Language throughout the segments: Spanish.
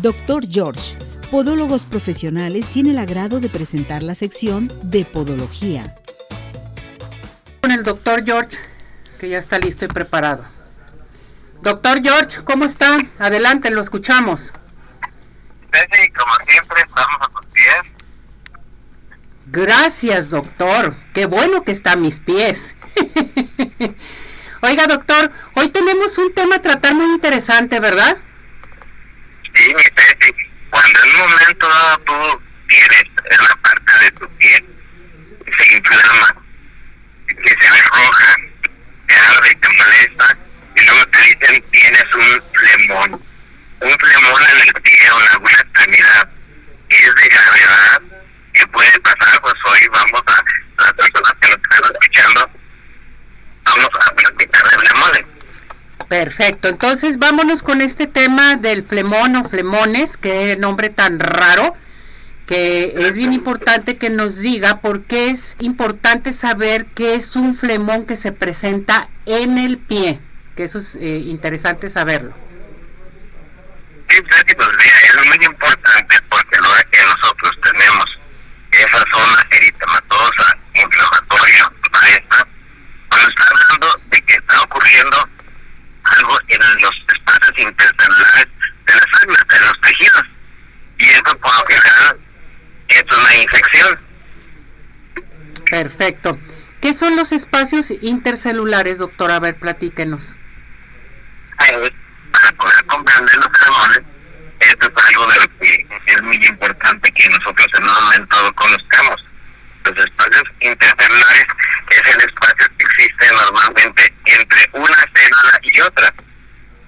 Doctor George, Podólogos Profesionales, tiene el agrado de presentar la sección de Podología. Con el doctor George, que ya está listo y preparado. Doctor George, ¿cómo está? Adelante, lo escuchamos. Sí, como siempre, estamos a tus pies. Gracias, doctor. Qué bueno que está a mis pies. Oiga, doctor, hoy tenemos un tema a tratar muy interesante, ¿verdad? Sí, mi Ceci, cuando en un momento dado tú tienes en la parte de tu piel, se inflama, que se ve roja, te arde, te molesta, y luego te dicen tienes un flemón. Un flemón en el pie o en alguna extremidad. Es de gravedad que puede pasar, pues hoy vamos a, las personas que nos están escuchando, vamos a platicar de flemones. Perfecto, entonces vámonos con este tema del flemón o flemones, qué nombre tan raro, que es bien importante que nos diga por qué es importante saber qué es un flemón que se presenta en el pie, que eso es eh, interesante saberlo. Sí, Ceci, pues mira, es muy importante porque lo que nosotros tenemos esa zona eritematosa, inflamatoria, maestra, cuando está hablando de que está ocurriendo en los espacios intercelulares de las células, de los tejidos. Y eso por lo general es una infección. Perfecto. ¿Qué son los espacios intercelulares, doctor? A ver, platíquenos. Eh, para poder comprender los hormonas, esto es algo de lo que es muy importante que nosotros en un momento lo conozcamos. Los espacios intercelulares es el espacio que existe normalmente entre una célula y otra.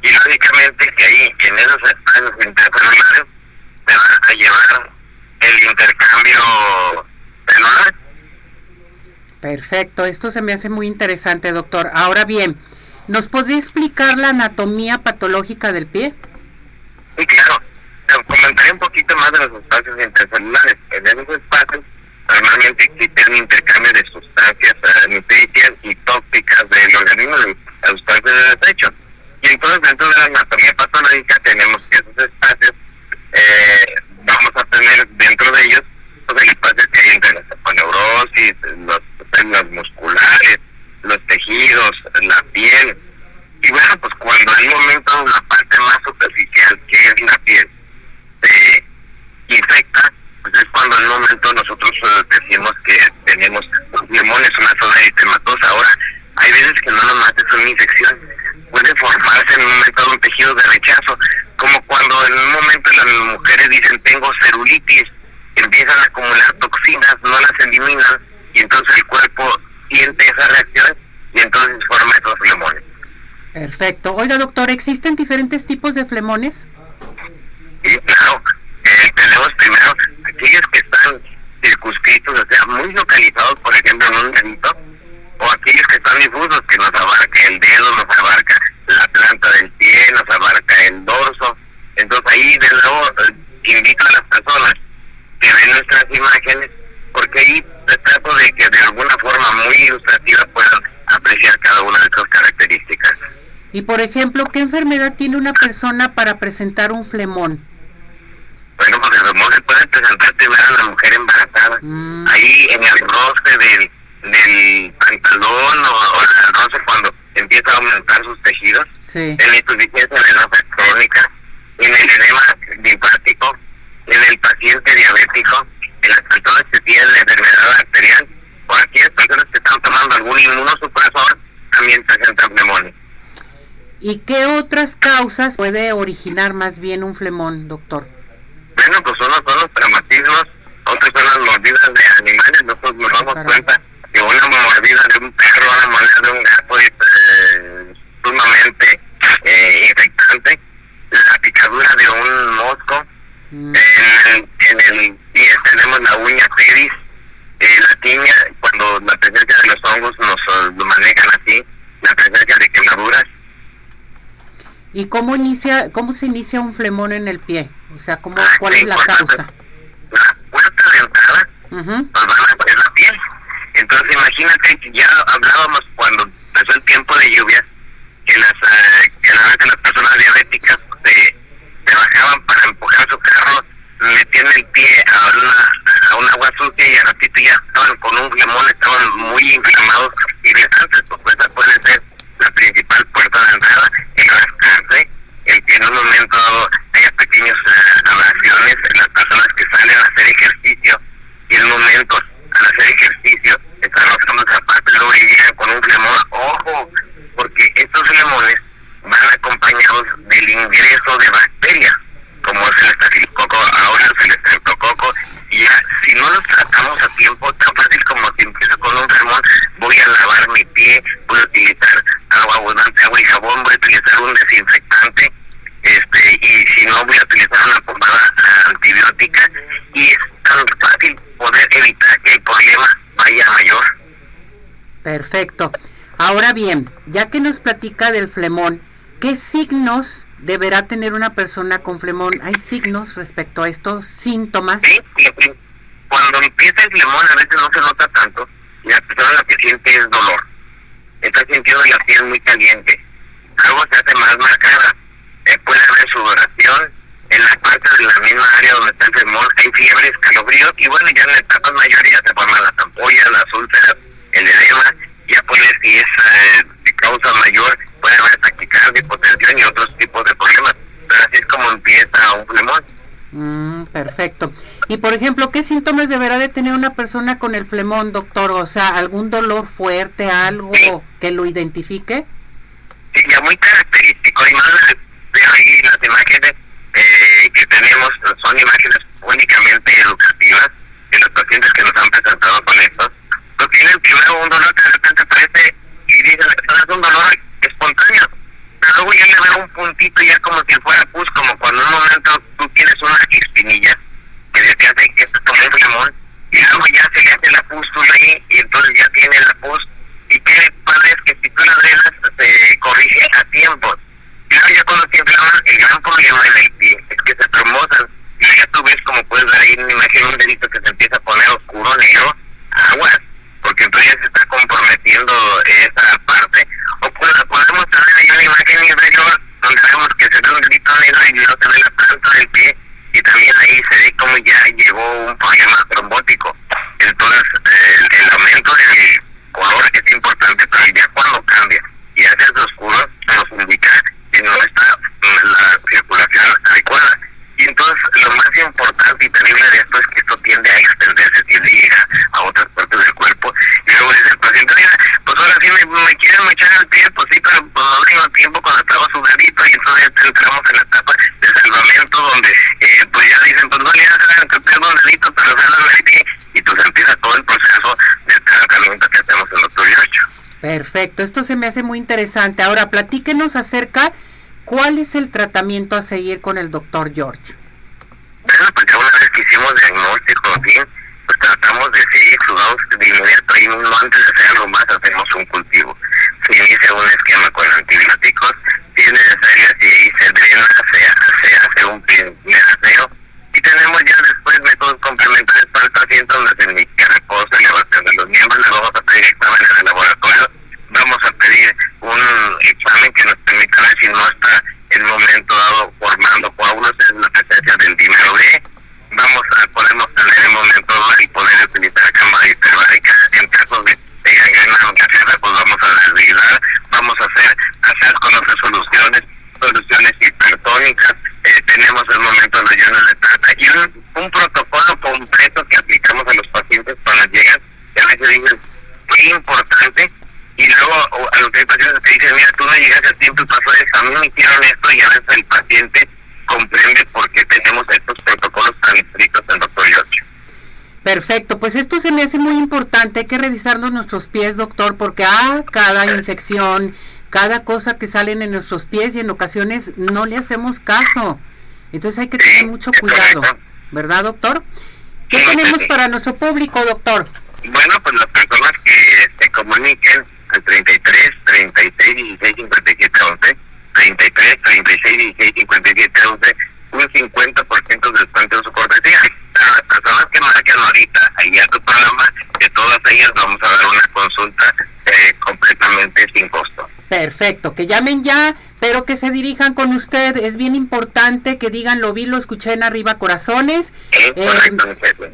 Y lógicamente que ahí, en esos espacios intercelulares, se va a llevar el intercambio celular. Perfecto, esto se me hace muy interesante, doctor. Ahora bien, ¿nos podría explicar la anatomía patológica del pie? Y claro, te comentaré un poquito más de los espacios intercelulares. En esos espacios normalmente existe un intercambio de sustancias eh, nutricias y tóxicas del organismo, de sustancias de desecho. Y entonces dentro de la anatomía patológica tenemos esos espacios, eh, vamos a tener dentro de ellos pues, el espacio que hay entre la saponeurosis, las células musculares, los tejidos, la piel. Y bueno, pues cuando hay momento la parte más superficial, que es la piel, se infecta, pues es cuando en un momento nosotros eh, decimos que tenemos un pulmón, es una zona eritematosa. Ahora, hay veces que no nomás es una infección, puede formarse en un momento un tejido de rechazo, como cuando en un momento las mujeres dicen tengo celulitis, empiezan a acumular toxinas, no las eliminan, y entonces el cuerpo siente esa reacción y entonces forma esos flemones. Perfecto. Oiga, doctor, ¿existen diferentes tipos de flemones? Y claro, eh, tenemos primero aquellos que están circunscritos, o sea, muy localizados, por ejemplo, en un dedito, o aquellos están difusos, que nos abarca el dedo, nos abarca la planta del pie, nos abarca el dorso. Entonces ahí de nuevo eh, invito a las personas que ven nuestras imágenes, porque ahí se trata de que de alguna forma muy ilustrativa puedan apreciar cada una de esas características. Y por ejemplo, ¿qué enfermedad tiene una persona para presentar un flemón? Bueno, pues el flemón se puede presentar primero en la mujer embarazada. Mm. Ahí en el roce del pantalón o, o roce cuando empieza a aumentar sus tejidos. Sí. En la insuficiencia venosa crónica, en el edema linfático, en el paciente diabético, en las personas que tienen la enfermedad arterial o aquellas personas que están tomando algún inmunosupresor también presentan flemones. ¿Y qué otras causas puede originar más bien un flemón, doctor? Bueno, pues unos son los traumatismos, otros son las mordidas de animales. Nosotros nos damos cuenta una mordida de un perro, una mordida de un gato es eh, sumamente eh, infectante. La picadura de un mosco. Mm, En, en el pie tenemos la uña pedis, eh, la tiña, cuando la presencia de los hongos nos eh, lo manejan así, la presencia de quemaduras. ¿Y cómo inicia, cómo se inicia un flemón en el pie? O sea, ¿cómo, Ah, ¿cuál sí, es la causa? La puerta de entrada Ujú, pues van a ser la piel. Entonces imagínate ya hablábamos cuando empezó el tiempo de lluvias, que las, eh, que la- que las personas diabéticas se, se bajaban para empujar momento dado haya pequeñas eh, abrasiones en las personas que salen a hacer ejercicio y en momentos al hacer ejercicio están rozando esa parte luego llegan con un flemón, ojo, porque estos flemones van acompañados del ingreso de bacterias, como es el estafilococo, ahora es el estreptococo, y ya, si no los tratamos a tiempo, tan fácil como si empiezo con un flemón, voy a lavar mi pie, voy a utilizar agua abundante, agua y jabón, voy a utilizar un desinfectante, este y si no voy a utilizar una pomada y es tan fácil poder evitar que el problema vaya mayor. Perfecto. Ahora bien, ya que nos platica del flemón, ¿qué signos deberá tener una persona con flemón? ¿Hay signos respecto a estos síntomas? Sí, cuando empieza el flemón a veces no se nota tanto y la persona lo que siente es dolor. Está sintiendo la piel muy caliente. Algo se hace más marcada eh, puede haber sudoración, en la parte de la misma área donde está el flemón hay fiebre, escalofríos y bueno, ya en etapas mayores ya se forman las ampollas, las úlceras, el edema, ya puede, si es eh, de causa mayor, puede haber taquicardia, hipotensión y otros tipos de problemas. Pero así es como empieza un flemón. Mm, perfecto. Y por ejemplo, ¿qué síntomas deberá de tener una persona con el flemón, doctor? O sea, ¿algún dolor fuerte, algo que lo identifique? Sí, ya muy característico. Y más veo ahí las imágenes eh, que tenemos, son imágenes únicamente educativas de los pacientes que nos han presentado con esto. No tienen primero un dolor que de repente aparece y dicen, es un dolor espontáneo. Pero luego ya puntito ya como si fuera pus, como cuando en un momento tú tienes una espinilla que se te hace que te toma un limón y luego ya se le hace la pústula ahí y entonces ya tiene la pus. Y qué padre es que si tú la drenas se corrige a tiempo Claro, ya cuando se inflaman, el gran problema en el es que se promotan. Y ya tú ves como puedes ver ahí una imagen, un dedito que se empieza a poner oscuro, negro, aguas, porque entonces ya se está comprometiendo esa parte. O podemos tener ahí una imagen inferior donde vemos que se ve un no se la planta del pie y también ahí se ve como ya llegó un problema trombótico. Entonces, el, el aumento del color es importante, pero ya cuando cambia y hace oscuro, nos indica que no está la circulación adecuada. Y entonces lo más importante y terrible de esto es que esto tiende a extenderse, tiende a llegar a otras partes del cuerpo. Y luego dice el paciente, mira, pues ahora sí me, me quieren echar el pie, pues sí, pero tiempo cuando estaba sudadito y entonces entramos en la etapa de salvamento donde eh, pues ya dicen, pues no le hagan que tengo un dedito, pero sálvame el pie. Y entonces empieza todo el proceso de tratamiento que hacemos en Doctor Yocho. Perfecto, esto se me hace muy interesante. Ahora, platíquenos acerca cuál es el tratamiento a seguir con el doctor George. Bueno, pues ya una vez que hicimos diagnóstico, pues tratamos de seguir exudados de inmediato y no antes de hacer algo más hacemos un cultivo. Se inicia un esquema con antibióticos, si es necesario, se, se hace un primer aseo y tenemos ya después métodos complementarios para el paciente donde se indica reposo, elevación de los miembros, le vamos a pedir exámenes de laboratorio, vamos a pedir un examen que nos permita ver si no está en el momento dado formando coágulos en la presencia del dinero B, vamos a podemos tener en el momento dado y poder utilizar cámara hiperbárica en caso de, de gangrena gaseosa, pues vamos a desviar, vamos a hacer hacer con otras soluciones, soluciones hipertónicas, eh, tenemos el momento de ayuno de plata y un, un, protocolo completo que aplicamos a los pacientes cuando llegan, que a veces dicen, qué importante, y luego a los que hay pacientes que dicen, mira, tú no llegaste a tiempo y pasó eso, a mí me hicieron esto y a veces el paciente comprende por qué tenemos estos protocolos tan estrictos en Doctor Yocho. Perfecto, pues esto se me hace muy importante, hay que revisarnos nuestros pies, doctor, porque a cada infección, cada cosa que salen en nuestros pies y en ocasiones no le hacemos caso. Entonces hay que tener mucho cuidado, ¿verdad, doctor? ¿Qué tenemos para nuestro público, doctor? Bueno, pues las personas que se comuniquen al 33 36 16 57 11, 33 36 16 57 11, un 50% de descuento en su cortesía. A las personas que marquen ahorita ahí a tu programa, de todas ellas vamos a dar una consulta eh, completamente sin costo. Perfecto, que llamen ya, pero que se dirijan con usted. Es bien importante que digan, lo vi, lo escuché en arriba corazones. Eh,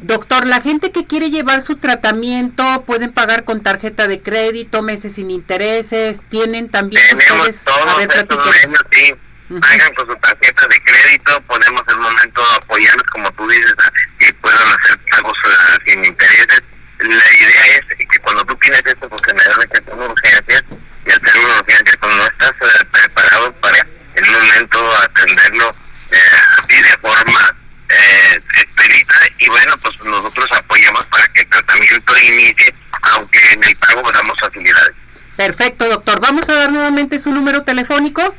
doctor, la gente que quiere llevar su tratamiento, pueden pagar con tarjeta de crédito, meses sin intereses, tienen también Tenemos ustedes... todos a ver, estos medios, sí. pagan con su tarjeta de crédito, podemos en el momento apoyarlos, como tú dices, y puedan hacer pagos uh, sin intereses. La idea es que cuando tú tienes esto, porque generalmente son urgencias, y al ser una urgencia, cuando no estás uh, preparado para en un momento atenderlo eh, así de forma eh, expedita, y bueno, pues nosotros apoyamos para que el tratamiento inicie, aunque en el pago damos facilidades. Perfecto, doctor. Vamos a dar nuevamente su número telefónico.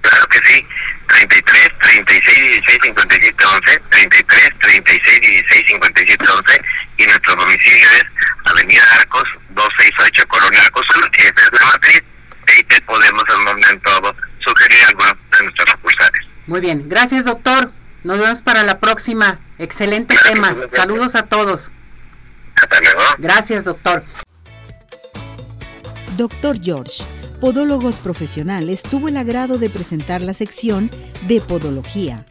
Claro que sí, 33 36 16 57 11, 33 36 16 57 11 y nuestro domicilio es Avenida Arcos 268 Colonia Arcos esa es la matriz, ahí te podemos en un momento sugerir algunos de nuestros sucursales. Muy bien, gracias doctor, nos vemos para la próxima, excelente tema, saludos a todos. Gracias doctor. Dr. George, Podólogos Profesionales, tuvo el agrado de presentar la sección de Podología.